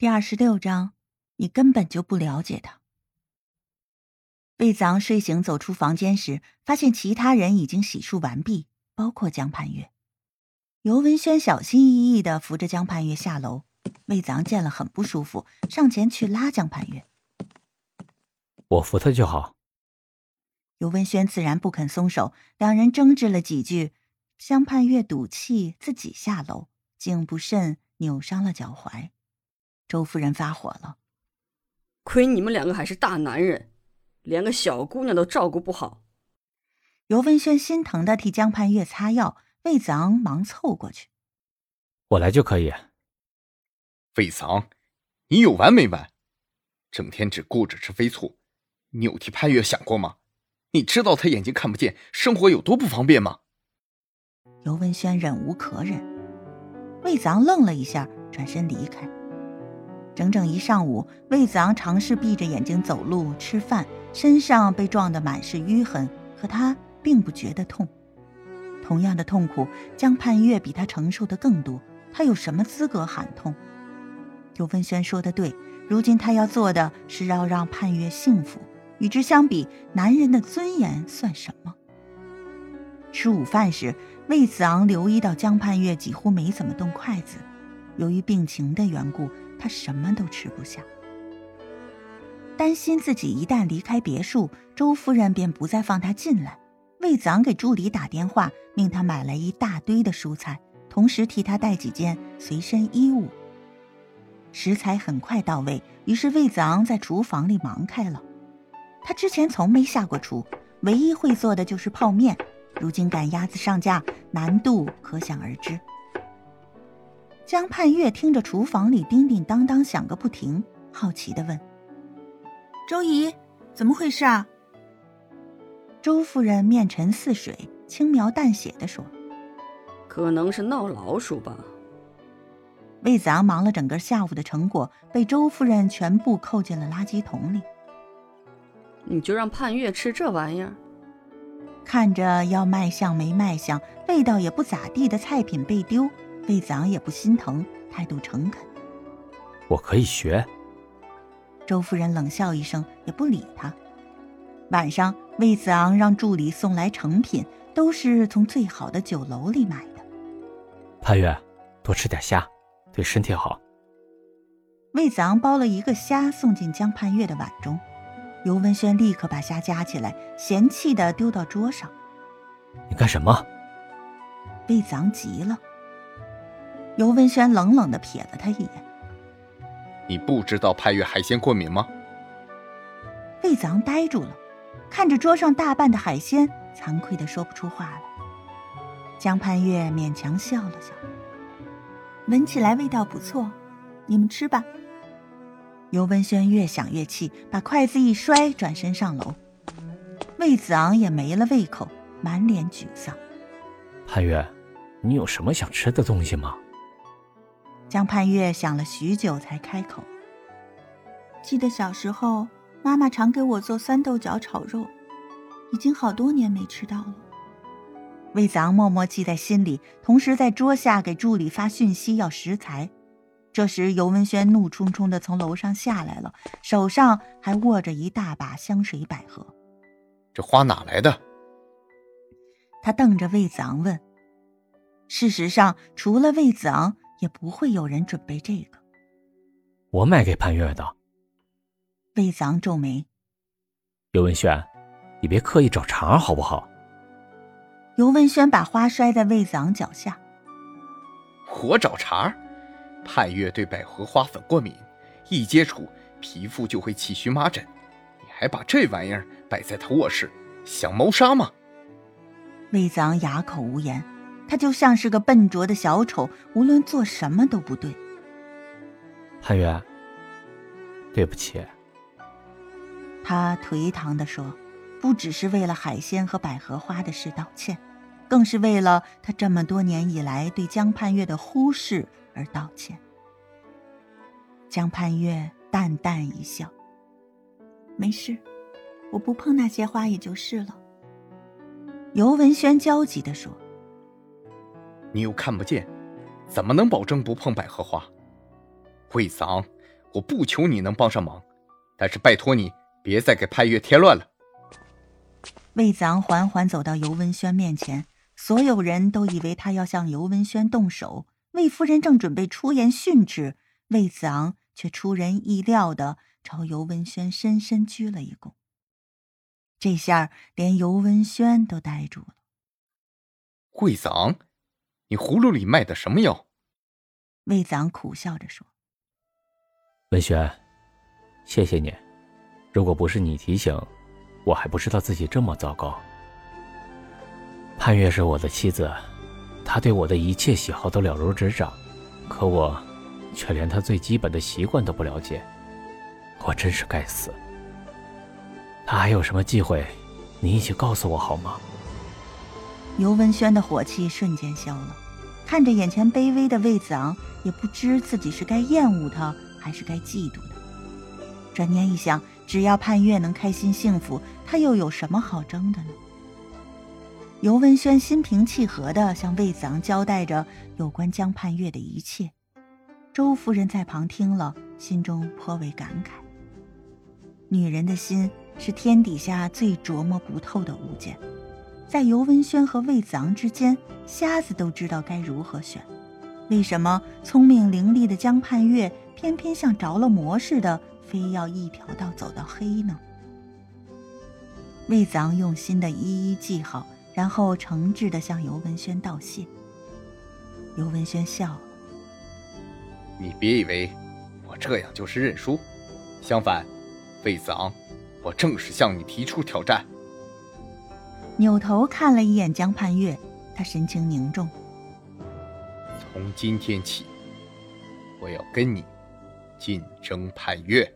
第二十六章，你根本就不了解他。魏子昂睡醒走出房间时，发现其他人已经洗漱完毕，包括江盼月。尤文轩小心翼翼的扶着江盼月下楼，魏子昂见了很不舒服，上前去拉江盼月。我扶他就好。尤文轩自然不肯松手，两人争执了几句。江盼月赌气自己下楼，竟不慎扭伤了脚踝。周夫人发火了：“亏你们两个还是大男人，连个小姑娘都照顾不好。”尤文轩心疼的替江盼月擦药，魏子昂忙凑过去：“我来就可以。”魏子昂，你有完没完？整天只顾着吃飞醋，你有替潘月想过吗？你知道他眼睛看不见，生活有多不方便吗？尤文轩忍无可忍，魏子昂愣了一下，转身离开。整整一上午，魏子昂尝试闭着眼睛走路、吃饭，身上被撞得满是淤痕，可他并不觉得痛。同样的痛苦，江盼月比他承受的更多，他有什么资格喊痛？尤文轩说的对，如今他要做的是要让盼月幸福。与之相比，男人的尊严算什么？吃午饭时。魏子昂留意到江盼月几乎没怎么动筷子，由于病情的缘故，他什么都吃不下。担心自己一旦离开别墅，周夫人便不再放他进来。魏子昂给助理打电话，命他买来一大堆的蔬菜，同时替他带几件随身衣物。食材很快到位，于是魏子昂在厨房里忙开了。他之前从没下过厨，唯一会做的就是泡面。如今赶鸭子上架，难度可想而知。江盼月听着厨房里叮叮当当响个不停，好奇的问：“周姨，怎么回事啊？”周夫人面沉似水，轻描淡写的说：“可能是闹老鼠吧。”魏子昂忙了整个下午的成果，被周夫人全部扣进了垃圾桶里。你就让盼月吃这玩意儿？看着要卖相没卖相，味道也不咋地的菜品被丢，魏子昂也不心疼，态度诚恳。我可以学。周夫人冷笑一声，也不理他。晚上，魏子昂让助理送来成品，都是从最好的酒楼里买的。潘月，多吃点虾，对身体好。魏子昂包了一个虾送进江盼月的碗中。尤文轩立刻把虾夹起来，嫌弃的丢到桌上。你干什么？魏子昂急了。尤文轩冷冷的瞥了他一眼。你不知道派月海鲜过敏吗？魏子昂呆住了，看着桌上大半的海鲜，惭愧的说不出话来。江盼月勉强笑了笑，闻起来味道不错，你们吃吧。尤文轩越想越气，把筷子一摔，转身上楼。魏子昂也没了胃口，满脸沮丧。潘月，你有什么想吃的东西吗？江盼月想了许久，才开口：“记得小时候，妈妈常给我做酸豆角炒肉，已经好多年没吃到了。”魏子昂默默记在心里，同时在桌下给助理发讯息要食材。这时，尤文轩怒冲冲的从楼上下来了，手上还握着一大把香水百合。这花哪来的？他瞪着魏子昂问。事实上，除了魏子昂，也不会有人准备这个。我买给潘月的。魏子昂皱眉。尤文轩，你别刻意找茬好不好？尤文轩把花摔在魏子昂脚下。我找茬？潘月对百合花粉过敏，一接触皮肤就会起荨麻疹。你还把这玩意儿摆在他卧室，想谋杀吗？魏子昂哑口无言，他就像是个笨拙的小丑，无论做什么都不对。潘月，对不起。他颓唐地说：“不只是为了海鲜和百合花的事道歉，更是为了他这么多年以来对江盼月的忽视。”而道歉。江盼月淡淡一笑：“没事，我不碰那些花也就是了。”尤文轩焦急地说：“你又看不见，怎么能保证不碰百合花？魏子昂，我不求你能帮上忙，但是拜托你别再给派月添乱了。魏子昂缓缓走到尤文轩面前，所有人都以为他要向尤文轩动手。魏夫人正准备出言训斥，魏子昂却出人意料的朝尤文轩深深鞠了一躬。这下连尤文轩都呆住了。魏子昂，你葫芦里卖的什么药？魏子昂苦笑着说：“文轩，谢谢你，如果不是你提醒。”我还不知道自己这么糟糕。潘月是我的妻子，她对我的一切喜好都了如指掌，可我却连她最基本的习惯都不了解，我真是该死。她还有什么忌讳，你一起告诉我好吗？尤文轩的火气瞬间消了，看着眼前卑微的魏子昂，也不知自己是该厌恶他，还是该嫉妒他。转念一想。只要盼月能开心幸福，他又有什么好争的呢？尤文轩心平气和地向魏子昂交代着有关江盼月的一切。周夫人在旁听了，心中颇为感慨。女人的心是天底下最琢磨不透的物件，在尤文轩和魏子昂之间，瞎子都知道该如何选。为什么聪明伶俐的江盼月偏偏像着了魔似的？非要一条道走到黑呢？魏子昂用心的一一记好，然后诚挚的向尤文轩道谢。尤文轩笑了：“你别以为我这样就是认输，相反，魏子昂，我正式向你提出挑战。”扭头看了一眼江盼月，他神情凝重：“从今天起，我要跟你。”竞争盼月。